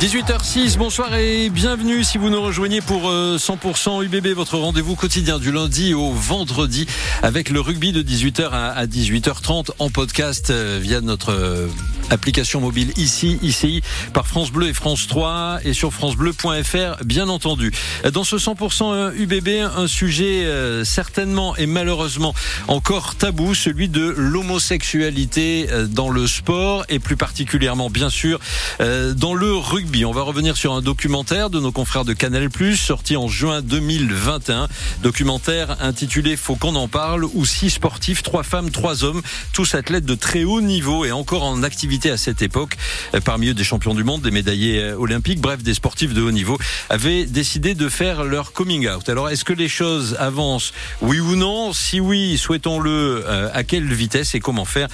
18h06, bonsoir et bienvenue si vous nous rejoignez pour 100% UBB, votre rendez-vous quotidien du lundi au vendredi avec le rugby de 18h à 18h30 en podcast euh, via notre euh, application mobile ici, ICI, par France Bleu et France 3 et sur francebleu.fr bien entendu. Dans ce 100% UBB, un sujet euh, certainement et malheureusement encore tabou, celui de l'homosexualité dans le sport et plus particulièrement bien sûr dans le rugby. On va revenir sur un documentaire de nos confrères de Canal+, sorti en juin 2021. Documentaire intitulé Faut qu'on en parle, où six sportifs, trois femmes, trois hommes, tous athlètes de très haut niveau et encore en activité à cette époque, euh, parmi eux des champions du monde, des médaillés euh, olympiques, bref, des sportifs de haut niveau, avaient décidé de faire leur coming out. Alors, est-ce que les choses avancent, oui ou non? Si oui, souhaitons-le, euh, à quelle vitesse et comment faire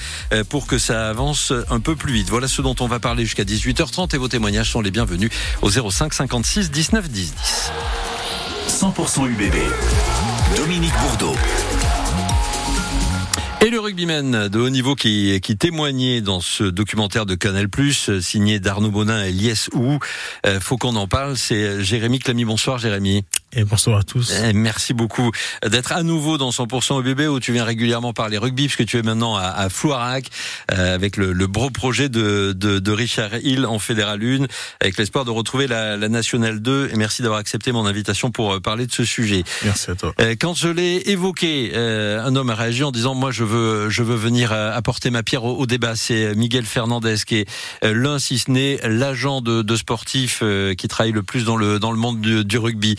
pour que ça avance un peu plus vite? Voilà ce dont on va parler jusqu'à 18h30 et vos témoignages sont les bienvenus au 05 56 19 10 10. 100% UBB. Dominique Bourdeau. Le rugbyman de haut niveau qui, qui témoignait dans ce documentaire de Canal+, signé d'Arnaud Bonin et Lies Ou, euh, faut qu'on en parle, c'est Jérémy Clamy. Bonsoir Jérémy. Et bonsoir à tous. Eh, merci beaucoup d'être à nouveau dans 100% EBB où tu viens régulièrement parler rugby puisque tu es maintenant à, à Floirac euh, avec le, le beau projet de, de, de, Richard Hill en Fédéral 1 avec l'espoir de retrouver la, la Nationale 2 et merci d'avoir accepté mon invitation pour euh, parler de ce sujet. Merci à toi. Euh, quand je l'ai évoqué, euh, un homme a réagi en disant moi je veux je veux venir apporter ma pierre au, au débat. C'est Miguel Fernandez qui est l'un si ce n'est l'agent de, de sportifs qui travaille le plus dans le dans le monde du, du rugby.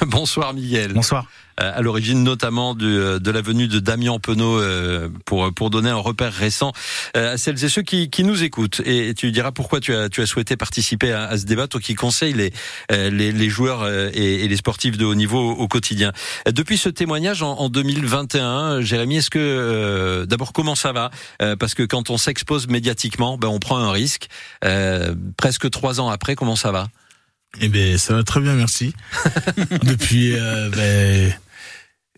Bonsoir Miguel. Bonsoir. Euh, à l'origine notamment de, euh, de la venue de Damien Penaud euh, pour pour donner un repère récent à celles et ceux qui, qui nous écoutent. Et tu diras pourquoi tu as tu as souhaité participer à, à ce débat, toi qui conseille les les, les joueurs et, et, les sportifs de haut niveau au, quotidien. Depuis ce témoignage en, en 2021, Jérémy, est-ce que d'abord comment ça va? Parce que quand on s'expose médiatiquement, ben on prend un risque. presque trois ans après, comment ça va? Eh ben, ça va très bien, merci. Depuis, euh, ben,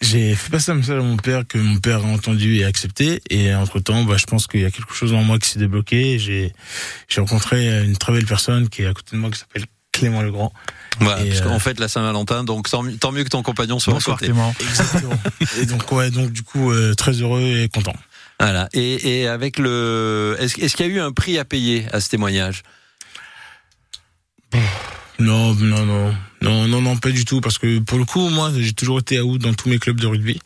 j'ai fait passer un message à mon père que mon père a entendu et accepté. Et entre temps, bah, je pense qu'il y a quelque chose en moi qui s'est débloqué. J'ai, j'ai rencontré une très belle personne qui est à côté de moi qui s'appelle Clément Legrand. Voilà, parce qu'en euh, fait, la Saint-Valentin, donc tant, mieux que ton compagnon soit à côté. Exactement. et donc, ouais, donc du coup, euh, très heureux et content. Voilà. Et, et avec le, est-ce, est-ce qu'il y a eu un prix à payer à ce témoignage? Non, non, non, non, non, non, pas du tout, parce que pour le coup, moi, j'ai toujours été out dans tous mes clubs de rugby,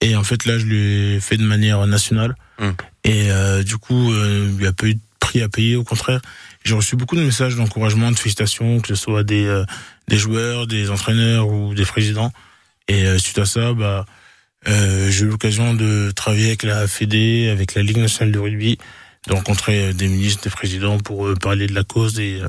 et en fait là, je l'ai fait de manière nationale, hum. et euh, du coup, euh, il n'y a pas eu de prix à payer, au contraire, j'ai reçu beaucoup de messages d'encouragement, de félicitations, que ce soit des euh, des joueurs, des entraîneurs ou des présidents, et euh, suite à ça, bah, euh, j'ai eu l'occasion de travailler avec la Fédé, avec la Ligue nationale de rugby, de rencontrer des ministres, des présidents pour parler de la cause et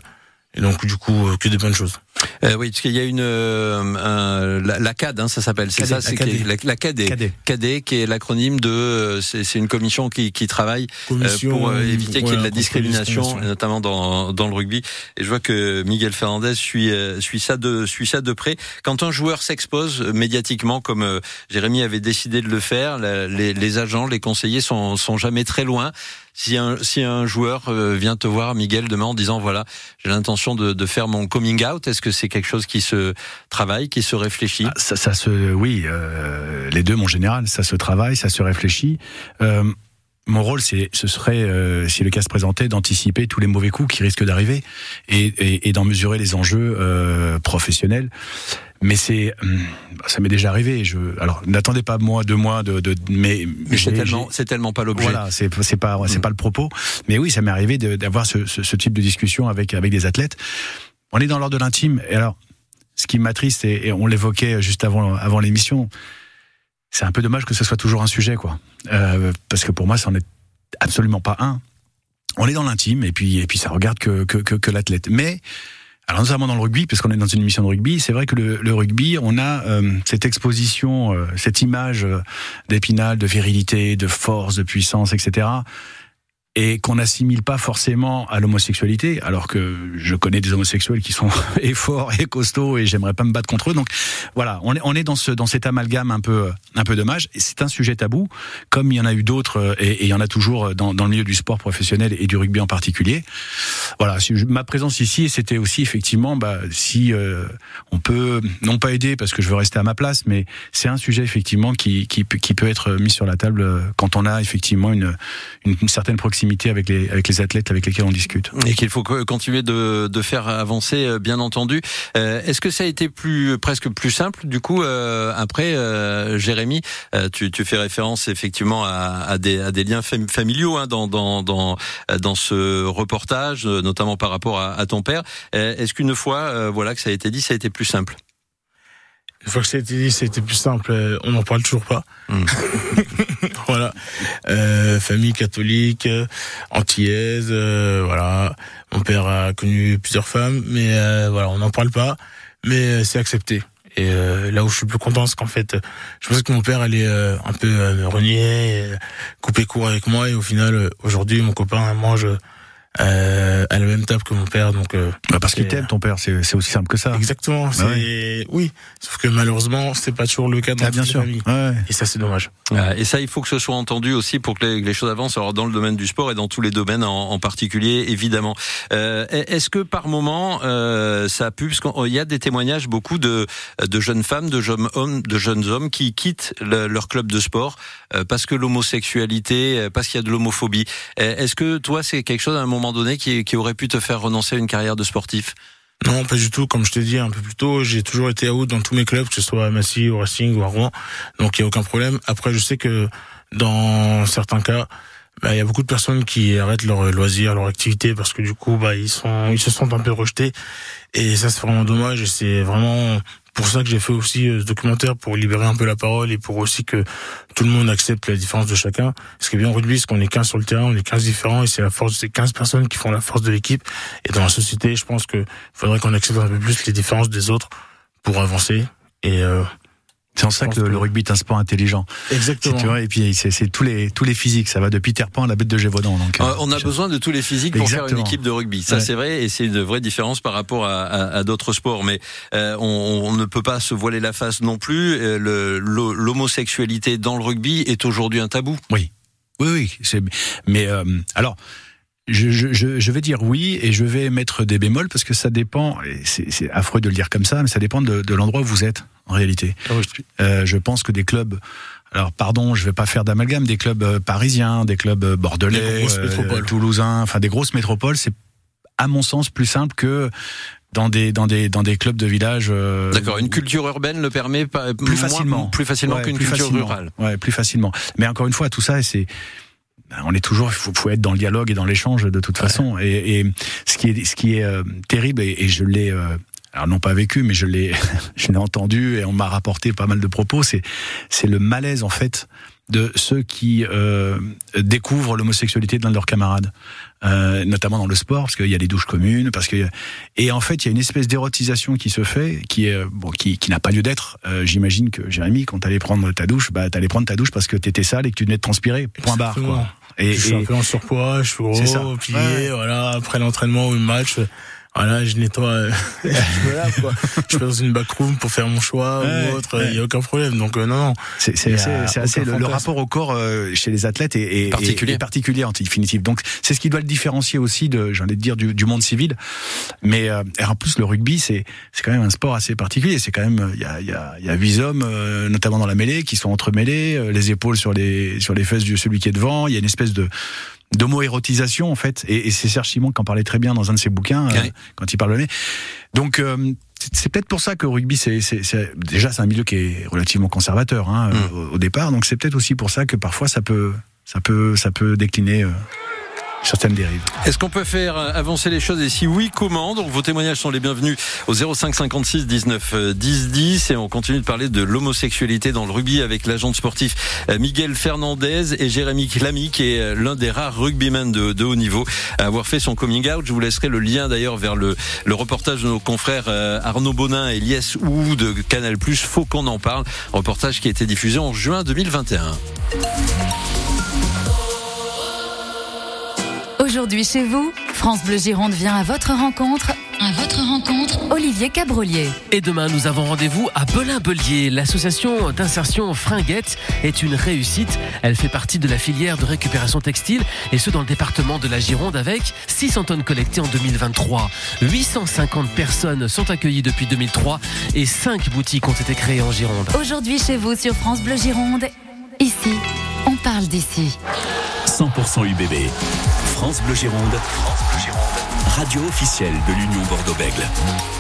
et donc du coup euh, que des bonnes choses. Euh, oui, parce qu'il y a une euh, la, la, CAD, hein, ça s'appelle, c'est ça, c'est la, la CAD, CAD, qui est l'acronyme de, euh, c'est une commission qui, qui travaille euh, pour éviter qu'il y ait de la discrimination, notamment dans, dans le rugby. Et je vois que Miguel Fernandez suit suit ça de suit ça de près. Quand un joueur s'expose médiatiquement, comme Jérémy avait décidé de le faire, les, les agents, les conseillers sont sont jamais très loin. Si un, si un joueur vient te voir, Miguel, demain en disant voilà, j'ai l'intention de, de faire mon coming out, est-ce que c'est quelque chose qui se travaille, qui se réfléchit? Ah, ça, ça, se, oui, euh, les deux, mon général, ça se travaille, ça se réfléchit. Euh, mon rôle, c'est, ce serait, euh, si le cas se présentait, d'anticiper tous les mauvais coups qui risquent d'arriver et, et, et d'en mesurer les enjeux euh, professionnels. Mais c'est, hum, ça m'est déjà arrivé. Je, alors, n'attendez pas moi, de moi, de, de mais, mais c'est tellement, c'est tellement pas l'objet. Voilà, c'est, c'est pas, c'est hum. pas le propos. Mais oui, ça m'est arrivé d'avoir ce, ce, ce, type de discussion avec avec des athlètes on est dans l'ordre de l'intime. Et alors, ce qui m'attriste, et, on l'évoquait juste avant, avant l'émission, c'est un peu dommage que ce soit toujours un sujet, quoi. Euh, parce que pour moi, ça n'en est absolument pas un. On est dans l'intime, et puis, et puis ça regarde que, que, que, l'athlète. Mais, alors notamment dans le rugby, parce qu'on est dans une émission de rugby, c'est vrai que le, rugby, on a euh, cette exposition, euh, cette image d'épinal, de virilité, de force, de puissance, etc. et qu'on n'assimile pas forcément à l'homosexualité, alors que je connais des homosexuels qui sont et forts et costauds et j'aimerais pas me battre contre eux. Donc voilà, on est, dans, ce, dans cet amalgame un peu, dommage. C'est un sujet tabou, comme il y en a eu d'autres euh, et, il y en a toujours dans, dans, le milieu du sport professionnel et du rugby en particulier. Voilà, ma présence ici, c'était aussi effectivement, bah, si euh, on peut, non pas aider parce que je veux rester à ma place, mais c'est un sujet effectivement qui, peut être mis sur la table euh, quand on a effectivement une, certaine proximité avec les, avec les athlètes avec lesquels on discute. Et qu'il faut continuer de, de faire avancer, euh, bien entendu. Euh, Est-ce que ça a été plus presque plus simple du coup euh, après, euh, Jérémy, tu, tu, fais référence effectivement à, à, des, à des, liens familiaux hein, dans, dans, dans, dans ce reportage, notamment par rapport à, à ton père. Est-ce qu'une fois, voilà, que ça a été dit, ça a été plus simple? Une fois que ça a été dit, c'était plus simple. On n'en parle toujours pas. Hmm. voilà. Euh, famille catholique, euh, antillaise, euh, voilà. Mon père a connu plusieurs femmes, mais euh, voilà, on n'en parle pas. Mais c'est accepté. Et là où je suis plus content, c'est qu'en fait, je pense que mon père allait un peu renier, couper court avec moi, et au final, aujourd'hui, mon copain mange euh, à la même table que mon père. Donc, euh, bah parce qu'il t'aime, ton père, c'est aussi simple que ça. Exactement. Bah c'est oui, sauf que malheureusement, c'est pas toujours le cas dans ah, bien sûr. Ouais. Et ça, c'est dommage. et ça, il faut que ce soit entendu aussi pour que les, choses avancent. Alors dans le domaine du sport et dans tous les domaines en, en particulier, évidemment. Euh, Est-ce que par moment, euh, ça a pu, parce qu'il y a des témoignages beaucoup de de jeunes femmes, de jeunes hommes, de jeunes hommes qui quittent leur club de sport euh, parce que l'homosexualité, parce qu'il y a de l'homophobie. Est-ce que toi, c'est quelque chose à un moment moment donné qui, aurait pu te faire renoncer à une carrière de sportif? Non, pas du tout. Comme je t'ai dit un peu plus tôt, j'ai toujours été out dans tous mes clubs, que ce soit à Massy, au Racing ou à Rouen. Donc il y a aucun problème. Après, je sais que dans certains cas, bah, il y a beaucoup de personnes qui arrêtent leur loisir, leur activité parce que du coup, bah, ils ils se sentent un peu rejetés. Et ça, c'est vraiment dommage. Et c'est vraiment pour ça que j'ai fait aussi euh, ce documentaire pour libérer un peu la parole et pour aussi que tout le monde accepte la différence de chacun. Ce qui est bien en rugby, c'est qu'on est 15 sur le terrain, on est 15 différents et c'est la force de ces 15 personnes qui font la force de l'équipe. Et dans la société, je pense que faudrait qu'on accepte un peu plus les différences des autres pour avancer. Et euh, c'est en ça que, le rugby est un sport intelligent. Exactement. Tu vois, et puis c'est tous les tous les physiques. Ça va de Peter Pan à la bête de Gévaudan. Donc, euh, on a besoin de tous les physiques pour faire une équipe de rugby. Ça c'est vrai et c'est une vraie différence par rapport à, à, d'autres sports. Mais euh, on, on, ne peut pas se voiler la face non plus. Euh, l'homosexualité dans le rugby est aujourd'hui un tabou. Oui, oui, oui. Mais euh, alors je, je, je, vais dire oui et je vais mettre des bémols parce que ça dépend, c'est affreux de le dire comme ça, mais ça dépend de, de l'endroit où vous êtes en réalité. Ah euh, je pense que des clubs, alors pardon, je vais pas faire d'amalgame, des clubs euh, parisiens, des clubs euh, bordelais, euh, toulousains, enfin des grosses métropoles, c'est à mon sens plus simple que dans des dans des dans des clubs de village. D'accord, une culture urbaine le permet pas, plus facilement, plus facilement qu'une culture rurale. Ouais, plus facilement. Mais encore une fois, tout ça, c'est on est toujours, il faut, être dans le dialogue et dans l'échange de toute façon. Et, et, ce qui est, ce qui est euh, terrible, et, je l'ai, euh, alors non pas vécu, mais je l'ai, je l'ai entendu et on m'a rapporté pas mal de propos. C'est, c'est le malaise en fait de ceux qui euh, découvrent l'homosexualité de l'un de leurs camarades, euh, notamment dans le sport, parce qu'il y a des douches communes, parce que et en fait il y a une espèce d'érotisation qui se fait, qui est bon, qui, qui n'a pas lieu d'être. Euh, J'imagine que Jérémy, quand t'allais prendre ta douche, bah t'allais prendre ta douche parce que t'étais sale et que tu venais de transpirer. Point barre. Quoi. Et, je suis un peu en surpoids, je suis gros, plié, voilà. Après l'entraînement ou le match, voilà, je nettoie, euh, je me lave quoi. je vais dans une backroom pour faire mon choix ou autre, il y a aucun problème. Donc euh, non, non. C'est assez, assez le, rapport au corps euh, chez les athlètes est, particulier. particulier en définitive. Donc c'est ce qui doit le différencier aussi de, de dire, du, du, monde civil. Mais en plus le rugby, c'est c'est quand même un sport assez particulier. C'est quand même il y a il y a il y a huit hommes, notamment dans la mêlée, qui sont entremêlés, les épaules sur les sur les fesses de celui qui est devant. Il y a une espèce de d'homo-érotisation en fait, et, et c'est Serge Simon qui en parlait très bien dans un de ses bouquins euh, quand il parlait. Donc euh, c'est peut-être pour ça que rugby, c'est déjà c'est un milieu qui est relativement conservateur hein, mm. au, au, départ, donc c'est peut-être aussi pour ça que parfois ça peut ça peut ça peut décliner. Euh, certaines dérives. Est-ce qu'on peut faire avancer les choses et si oui, comment Donc vos témoignages sont les bienvenus au 05 56 19 10 10 et on continue de parler de l'homosexualité dans le rugby avec l'agent sportif euh, Miguel Fernandez et Jérémy Clamy qui est euh, l'un des rares rugbymen de, haut niveau à avoir fait son coming out. Je vous laisserai le lien d'ailleurs vers le, reportage de nos confrères euh, Arnaud Bonin et Lies Ou de Canal+. Faut qu'on en parle. Reportage qui a été diffusé en juin 2021. Aujourd'hui chez vous, France Bleu Gironde vient à votre rencontre. À votre rencontre, Olivier Cabrolier. Et demain, nous avons rendez-vous à Belin-Belier. L'association d'insertion Fringuette est une réussite. Elle fait partie de la filière de récupération textile et ce dans le département de la Gironde avec 600 tonnes collectées en 2023. 850 personnes sont accueillies depuis 2003 et 5 boutiques ont été créées en Gironde. Aujourd'hui chez vous sur France Bleu Gironde. Ici, on parle d'ici. 100% UBB. France Bleu Gironde. France Bleu Gironde. Radio officielle de l'Union Bordeaux-Bègle.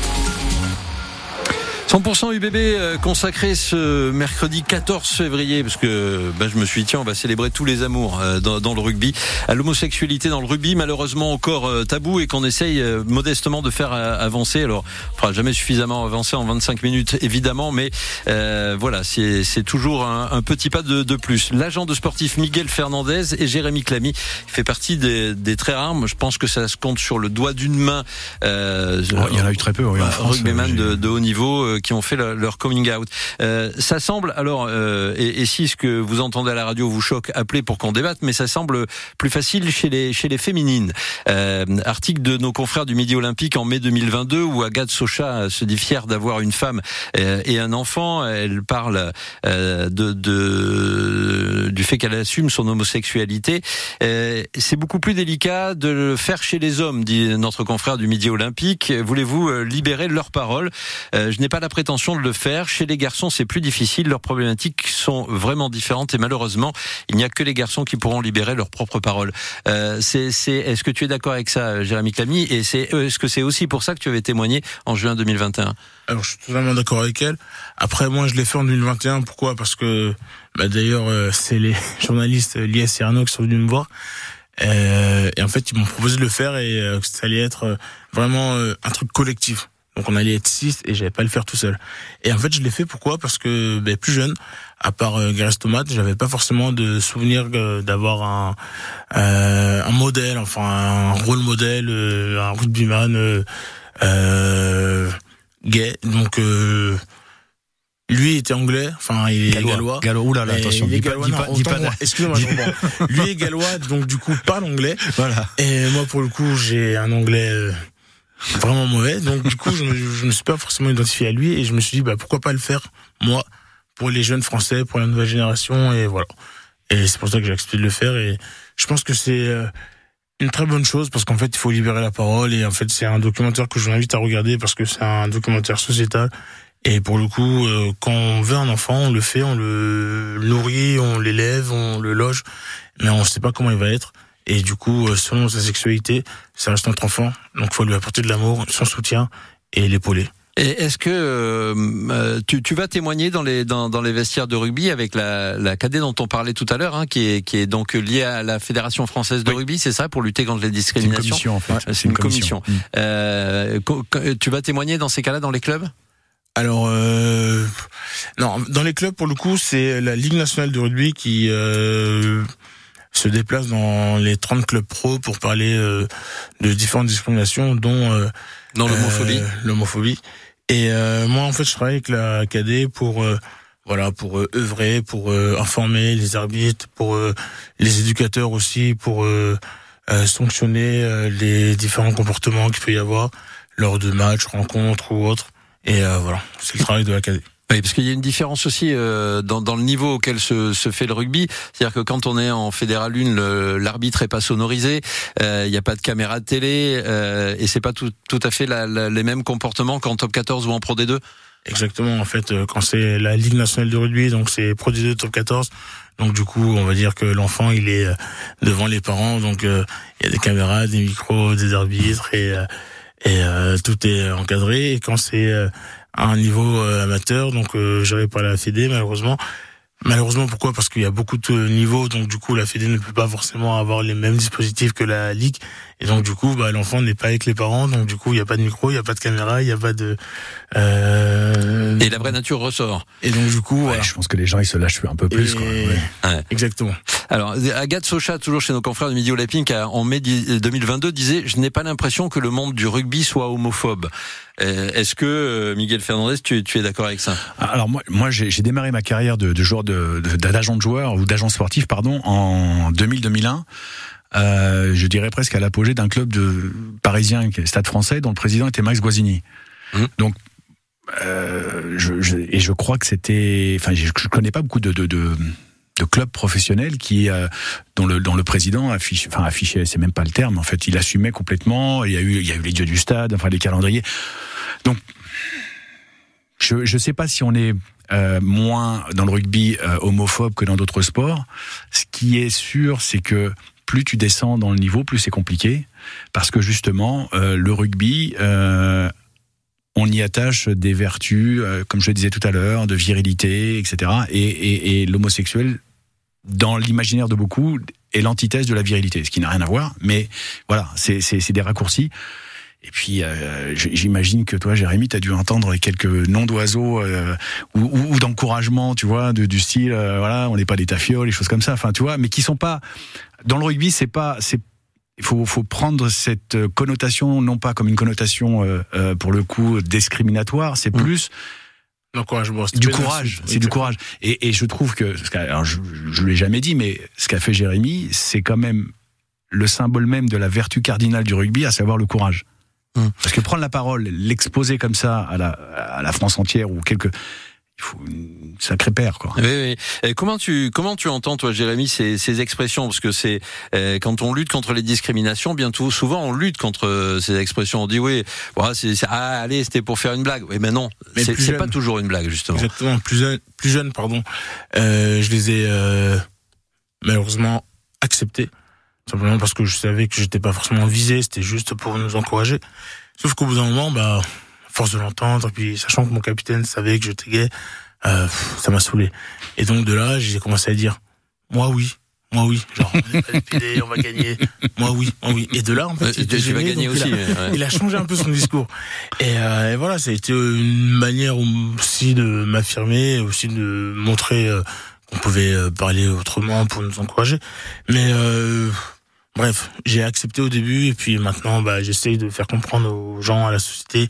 100% UBB euh, consacré ce mercredi 14 février parce que ben, je me suis dit tiens on va célébrer tous les amours euh, dans, dans, le rugby. À l'homosexualité dans le rugby malheureusement encore euh, tabou et qu'on essaye modestement de faire avancer. Alors on fera jamais suffisamment avancer en 25 minutes évidemment mais euh, voilà c'est toujours un, un, petit pas de, de plus. L'agent de sportif Miguel Fernandez et Jérémy Clamy fait partie des, des, très rares je pense que ça se compte sur le doigt d'une main euh, oh, il y en a eu très peu oui, en France, rugbyman de, de haut niveau qui ont fait leur coming out. Euh, ça semble, alors, euh, et, et, si ce que vous entendez à la radio vous choque, appelez pour qu'on débatte, mais ça semble plus facile chez les, chez les féminines. Euh, article de nos confrères du Midi Olympique en mai 2022 où Agathe Socha se dit fière d'avoir une femme euh, et un enfant. Elle parle euh, de, de, du fait qu'elle assume son homosexualité. Euh, c'est beaucoup plus délicat de le faire chez les hommes, dit notre confrère du Midi Olympique. Voulez-vous libérer leur parole? Je n'ai pas la prétention de le faire. Chez les garçons, c'est plus difficile. Leurs problématiques sont vraiment différentes et malheureusement, il n'y a que les garçons qui pourront libérer leurs propres paroles. Euh, est-ce que tu es d'accord avec ça, Jérémy Clamy? Et c'est, euh, est-ce que c'est aussi pour ça que tu avais témoigné en juin 2021 Alors, je suis totalement d'accord avec elle. Après, moi, je l'ai fait en 2021. Pourquoi? Parce que, bah, d'ailleurs, euh, c'est les journalistes Lies et Arnaud qui sont venus me voir. Et en fait, ils m'ont proposé de le faire et que ça allait être vraiment un truc collectif. Donc on allait être six et j'allais pas le faire tout seul. Et en fait, je l'ai fait pourquoi? Parce que ben, plus jeune, à part euh, Grèce Tomate, j'avais pas forcément de souvenir euh, d'avoir un euh, un modèle, enfin un rôle modèle, euh, un rugbyman euh, euh, gay. Donc lui était anglais, enfin il est gallois. Gallois, oulala, attention. Il est gallois, excusez-moi, Lui est gallois, donc du coup parle anglais. Voilà. Et moi pour le coup j'ai un anglais vraiment mauvais. Donc du coup, je me, me suis pas forcément identifié à lui et je me suis dit bah pourquoi pas le faire moi pour les jeunes Français, pour la nouvelle génération et voilà. Et c'est pour ça que j'ai accepté de le faire et je pense que c'est euh, une très bonne chose parce qu'en fait il faut libérer la parole et en fait c'est un documentaire que je vous invite à regarder parce que c'est un documentaire sociétal et pour le coup euh, quand on veut un enfant on le fait on le nourrit on l'élève on le loge mais on ne sait pas comment il va être et du coup, euh, selon sa sexualité, ça reste notre enfant. Donc, faut lui apporter de l'amour, son soutien et l'épauler. Et est-ce que euh, euh, tu, tu, vas témoigner dans les dans, dans, les vestiaires de rugby avec la, la cadet dont on parlait tout à l'heure, hein, qui est qui est donc liée à la fédération française de rugby, c'est ça, pour lutter contre les discriminations. C'est une commission en fait. c'est une, commission. Euh, tu vas témoigner dans ces cas-là dans les clubs? Alors euh, non, dans les clubs pour le coup, c'est la Ligue nationale de rugby qui euh, se déplace dans les 30 clubs pro pour parler euh, de différentes discriminations, dont euh, dans l'homophobie. Euh, l'homophobie. Et moi, en fait, je travaille avec la KD pour voilà pour œuvrer, pour informer les arbitres, pour les éducateurs aussi, pour sanctionner les différents comportements qu'il peut y avoir lors de matchs, rencontres ou autres. Et voilà, c'est le travail de la KD. Oui, parce qu'il y a une différence aussi euh, dans, dans, le niveau auquel se, se fait le rugby. C'est-à-dire que quand on est en fédéral 1, l'arbitre est pas sonorisé, euh, il n'y a pas de caméra de télé, euh, et c'est pas tout, tout à fait la, les mêmes comportements qu'en top 14 ou en Pro D2 Exactement, en fait, euh, quand c'est la Ligue nationale de rugby, donc c'est Pro D2 top 14, donc du coup, on va dire que l'enfant, il est devant les parents, donc il y a des caméras, des micros, des arbitres, et, et tout est encadré. Et quand c'est à un niveau euh, amateur, donc euh, j'avais pas la Fédé malheureusement. Malheureusement, pourquoi? Parce qu'il y a beaucoup de niveaux, donc du coup, la Fédé ne peut pas forcément avoir les mêmes dispositifs que la Ligue, et donc du coup, bah, l'enfant n'est pas avec les parents, donc du coup, il n'y a pas de micro, il n'y a pas de caméra, il n'y a pas de. Euh... Et la vraie nature ressort. Et donc du coup, ouais, voilà. je pense que les gens ils se lâchent un peu plus. Quoi. Ouais. Exactement. Alors, Agathe Socha, toujours chez nos confrères du Midi en mai 2022, disait :« Je n'ai pas l'impression que le monde du rugby soit homophobe. Euh, est-ce que euh, Miguel Fernandez, tu, tu es d'accord avec ça? Alors moi, moi j'ai démarré ma carrière de, de joueur de d'agent de, joueur ou d'agent sportif, pardon, en 2000-2001 euh, je dirais presque à l'apogée d'un club de parisien, Stade Français, dont le président était Max Guazzini. Mmh. Donc, euh, je, je, et je crois que c'était, enfin, je, je connais pas beaucoup de, de, de de clubs professionnels qui euh, dont le président affiche enfin affichait c'est même pas le terme en fait il assumait complètement. Il y a eu il y a eu les dieux du stade enfin les calendriers. Donc je je sais pas si on est euh, moins dans le rugby euh, homophobe que dans d'autres sports. Ce qui est sûr c'est que plus tu descends dans le niveau plus c'est compliqué. Parce que justement le rugby on y attache des vertus, comme je le disais tout à l'heure, de virilité, etc. Et, et, et l'homosexuel, dans l'imaginaire de beaucoup, est l'antithèse de la virilité, ce qui n'a rien à voir. Mais voilà, c'est des raccourcis. Et puis, euh, j'imagine que toi, Jérémy, tu as dû entendre quelques noms d'oiseaux euh, ou, ou, ou d'encouragement, tu vois, de, du style, euh, voilà, on n'est pas des tafioles, des choses comme ça, enfin, tu vois, mais qui sont pas dans le rugby, c'est pas, c'est il faut, faut, prendre cette connotation non pas comme une connotation euh, euh, pour le coup discriminatoire, c'est Mmh. plus L'encouragement, c'est du courage, c'est du courage. Et, et je trouve que, alors je, je l'ai jamais dit, mais ce qu'a fait Jérémy, c'est quand même le symbole même de la vertu cardinale du rugby, à savoir le courage. Hum. Parce que prendre la parole, l'exposer comme ça à la, à la France entière ou quelques, il faut une sacrée paire, quoi. Oui, oui. Comment tu comment tu entends toi, Jérémy, ces, ces expressions? Parce que c'est euh, quand on lutte contre les discriminations, bien tout souvent on lutte contre euh, ces expressions. On dit oui, voilà, c'est c'est- ah allez, c'était pour faire une blague. Oui, mais non, Mais c'est pas toujours une blague justement. Exactement, plus jeune, plus jeune pardon. Euh, je les ai euh, malheureusement acceptés, simplement parce que je savais que j'étais pas forcément visé, c'était juste pour nous encourager. Sauf qu'au bout d'un moment, bah, force de l'entendre, et puis sachant que mon capitaine savait que j'étais gay, euh, ça m'a saoulé. Et donc de là, j'ai commencé à dire, moi oui. Moi oui, genre on va gagner. Moi oui, moi oui. Et de là en fait, il était tu vas gêné, gagner donc il a- aussi. ouais. il a changé un peu son discours. Et, euh, et voilà, ça a été une manière aussi de m'affirmer, aussi de montrer euh, qu'on pouvait euh, parler autrement pour nous encourager. Mais euh, bref, j'ai accepté au début et puis maintenant, bah, j'essaye de faire comprendre aux gens, à la société,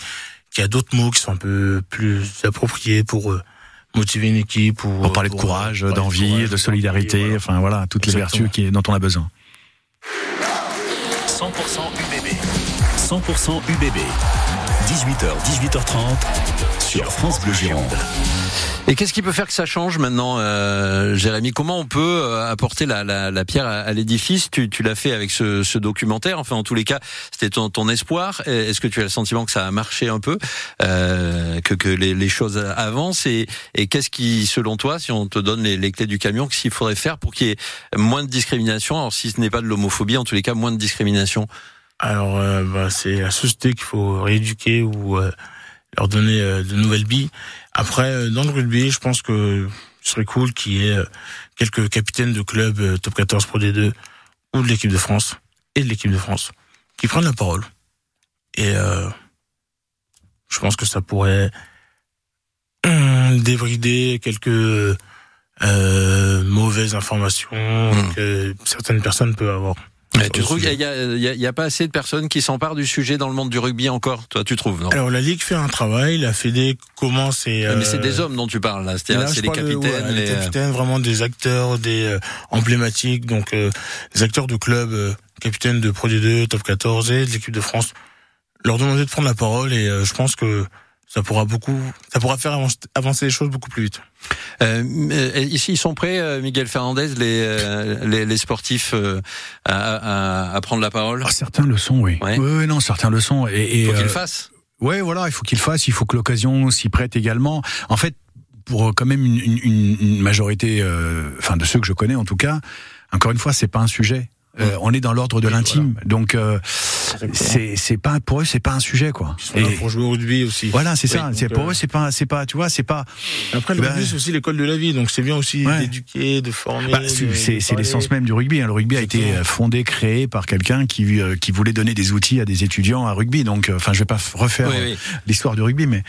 qu'il y a d'autres mots qui sont un peu plus appropriés pour euh, motiver une équipe ou Pour parler de courage, euh, d'envie, de solidarité, voilà. enfin voilà, toutes Exactement. les vertus qui, dont on a besoin. 100% UBB. 100% UBB. 18h, 18h30 sur France Bleu Gironde. Et qu'est-ce qui peut faire que ça change maintenant, euh, Jérémy? Comment on peut euh, apporter la, la, la pierre à, à l'édifice? Tu, tu l'as fait avec ce, ce documentaire. Enfin, en tous les cas, c'était ton, ton espoir. Est-ce que tu as le sentiment que ça a marché un peu, euh, que, que les, les choses avancent? Et, et qu'est-ce qui, selon toi, si on te donne les, les clés du camion, qu'est-ce qu'il faudrait faire pour qu'il y ait moins de discrimination? Alors, si ce n'est pas de l'homophobie, en tous les cas, moins de discrimination. Alors, euh, bah, c'est la société qu'il faut rééduquer ou euh, leur donner euh, de nouvelles billes. Après, euh, dans le rugby, je pense que ce serait cool qu'il y ait euh, quelques capitaines de clubs top 14 Pro D2 ou de l'équipe de France et de l'équipe de France qui prennent la parole. Et euh, je pense que ça pourrait débrider quelques euh, mauvaises informations Hmm. que certaines personnes peuvent avoir. Euh, Sur tu trouves qu'il sujet. y a, a, a pas assez de personnes qui s'emparent du sujet dans le monde du rugby encore Toi, tu trouves non? Alors la Ligue fait un travail, la Fédé commence et... Mais c'est euh, des hommes dont tu parles là, c'est-à-dire c'est les de- capitaines, ouais, les les, euh, capitaines, vraiment des acteurs, des euh, emblématiques, donc euh, des acteurs de clubs, euh, capitaines de Pro D2, Top 14 et de l'équipe de France, leur demander de prendre la parole et euh, je pense que ça pourra beaucoup, ça pourra faire avancer, les choses beaucoup plus vite. Euh, euh, ici, ils sont prêts, euh, Miguel Fernandez, les, euh, les, les sportifs, euh, à, à, à prendre la parole? Ah, certains le sont, oui. Ouais. Oui, oui, non, certains le sont. Et, et, Faut qu'ils euh, le fassent. Ouais, voilà, il faut qu'il le fasse, il faut que l'occasion s'y prête également. En fait, pour quand même une, une- une majorité, euh, enfin de ceux que je connais en tout cas, encore une fois, c'est pas un sujet. Euh, on est dans l'ordre de l'intime, donc euh, c'est c'est pas pour eux, c'est pas un sujet quoi. Ils sont là pour jouer au rugby aussi. voilà, c'est ça. C'est pour euh, eux, c'est pas, c'est pas, tu vois, c'est pas. Après le Ben, rugby c'est aussi l'école de la vie, donc c'est bien aussi Ouais. d'éduquer, de former. Bah, c'est de c'est- c'est parler. l'essence même du rugby. hein. Le rugby a été fondé, créé par quelqu'un qui euh, qui voulait donner des outils à des étudiants à rugby. Donc, euh, enfin, je vais pas refaire Oui, oui. l'histoire du rugby, mais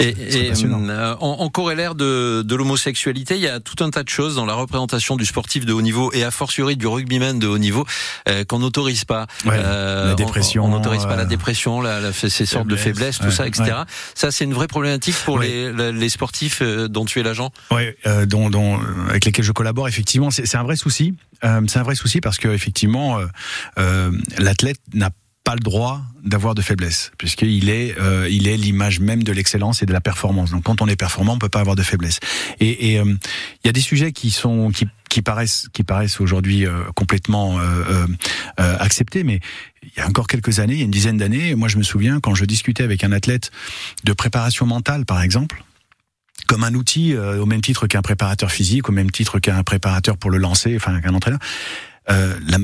Et, et euh, en, en, corollaire de, de l'homosexualité, il y a tout un tas de choses dans la représentation du sportif de haut niveau et a fortiori du rugbyman de haut niveau euh, qu'on n'autorise pas. Ouais, la dépression, on n'autorise pas la dépression, la, la, ces sortes de faiblesses, tout ça, etc. Ça, c'est une vraie problématique pour les, les, sportifs dont tu es l'agent. Oui, euh, dont, dont, avec lesquels je collabore. Effectivement, c'est un vrai souci. Euh, c'est un vrai souci parce que effectivement, euh, l'athlète n'a pas le droit d'avoir de faiblesse, puisqu'il est, euh, il est l'image même de l'excellence et de la performance. Donc, quand on est performant, on peut pas avoir de faiblesse. Et il euh, y a des sujets qui sont qui, qui paraissent qui paraissent aujourd'hui euh, complètement euh, acceptés, mais il y a encore quelques années, il y a une dizaine d'années, moi je me souviens quand je discutais avec un athlète de préparation mentale, par exemple comme un outil au même titre qu'un préparateur physique, au même titre qu'un préparateur pour le lancer, enfin qu'un entraîneur euh, la,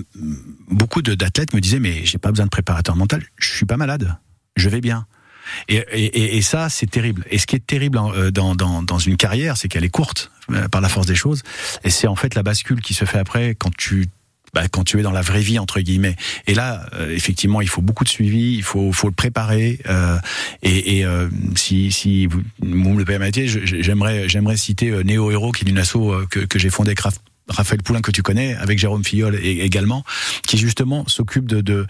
beaucoup d'athlètes me disaient mais j'ai pas besoin de préparateur mental, je suis pas malade, je vais bien. Et, et, et ça, c'est terrible. Et ce qui est terrible euh, dans, dans, dans une carrière, c'est qu'elle est courte euh, par la force des choses. Et c'est en fait la bascule qui se fait après quand tu bah, quand tu es dans la vraie vie entre guillemets. Et là, effectivement, il faut beaucoup de suivi, il faut, faut le préparer. Euh, et, et euh, si, si vous, vous me le permettez, j'aimerais, j'aimerais citer Néo Hero, qui est une asso que, que j'ai fondée Craft Raphaël Poulain que tu connais, avec Jérôme Fillol également, qui justement s'occupe de, de,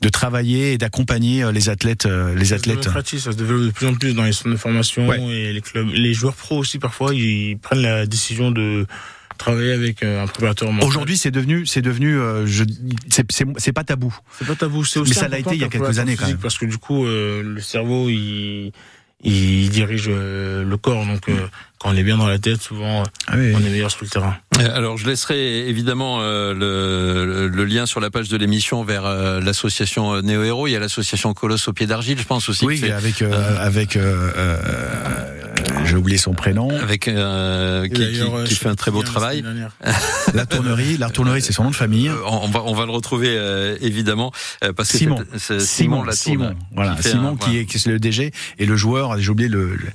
de travailler et d'accompagner euh, les athlètes. Euh, les ça athlètes. Se ça se développe de plus en plus dans les centres de formation et les clubs. Les joueurs pros aussi parfois ils prennent la décision de travailler avec euh, un préparateur. Aujourd'hui, c'est devenu, c'est devenu, euh, je, c'est pas tabou. C'est pas tabou, c'est aussi. Mais ça l'a été il y a quelques années quand même. Parce que du coup, euh, le cerveau, il, il dirige le corps, donc quand on est bien dans la tête, souvent, ah oui. on est meilleur sur le terrain. Alors, je laisserai évidemment euh, le, le, lien sur la page de l'émission vers euh, l'association Néo Héros. Il y a l'association Colosse au pied d'argile, je pense aussi. Oui, avec euh, avec j'ai oublié son prénom. Avec qui, qui, qui fait un très beau travail. la tournerie, la tournerie, c'est son nom de famille. On, va on va le retrouver évidemment parce que Simon, c'est, Simon, la Simon, voilà, qui Simon qui, est, qui est le DG et le joueur. J'ai oublié le. le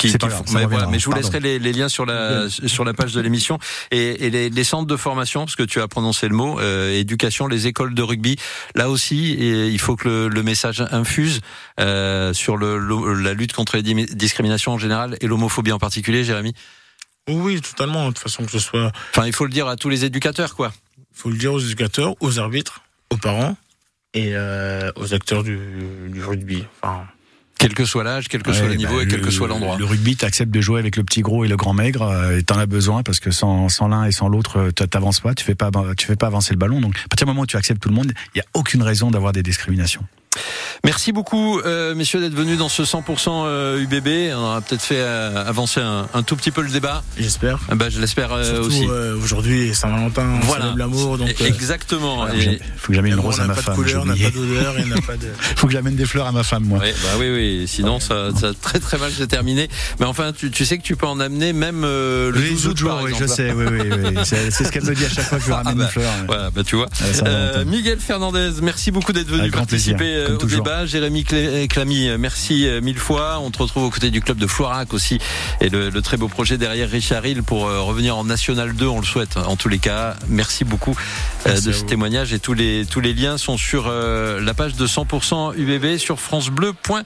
qui, pas grave, mais, voilà, mais je vous laisserai les, les, liens sur la sur la page de l'émission et, et les, les, centres de formation, parce que tu as prononcé le mot, euh, éducation, les écoles de rugby. Là aussi, et il faut que le, le message infuse euh, sur le, la lutte contre les discriminations en général et l'homophobie en particulier, Jérémy. Oui, totalement. De toute façon que ce soit. Enfin, il faut le dire à tous les éducateurs, quoi. Il faut le dire aux éducateurs, aux arbitres, aux parents et euh, aux acteurs du, du rugby. Enfin. Quel que soit l'âge, quel que soit le niveau bah, et quel que soit l'endroit. Le rugby, t'acceptes de jouer avec le petit gros et le grand maigre, euh, et t'en as besoin parce que sans, sans l'un et sans l'autre, euh, t'avances pas, tu fais pas, tu fais pas avancer le ballon. Donc, à partir du moment où tu acceptes tout le monde, il y a aucune raison d'avoir des discriminations. Merci beaucoup, euh, messieurs, d'être venus dans ce 100% euh, UBB. On a peut-être fait euh, avancer un, un, tout petit peu le débat. J'espère. Bah, je l'espère euh, aussi. Euh, aujourd'hui, Saint-Valentin, voilà. l'amour. Donc, Exactement. Voilà, et... Faut que j'amène une rose à ma femme. Couleur, n'a pas d'odeur, il n'a pas de. Faut que j'amène des fleurs à ma femme, moi. Oui, bah oui, oui. Sinon, ouais. ça, ça très très mal se terminer. Mais enfin, tu, tu, sais que tu peux en amener même le les 12 août, jours. Oui, je sais. Oui, oui, oui. C'est ce qu'elle me dit à chaque fois que je lui ramène ah bah, une fleur. Voilà, bah tu vois. Miguel Fernandez, merci beaucoup d'être venu participer au débat. Jérémy Clamy, merci euh, mille fois. On te retrouve aux côtés du club de Floirac aussi et le, le très beau projet derrière Richard Hill pour euh, revenir en National 2. On le souhaite en tous les cas. Merci beaucoup euh, merci de ce témoignage et tous les tous les liens sont sur la page de 100% UBB sur francebleu.fr.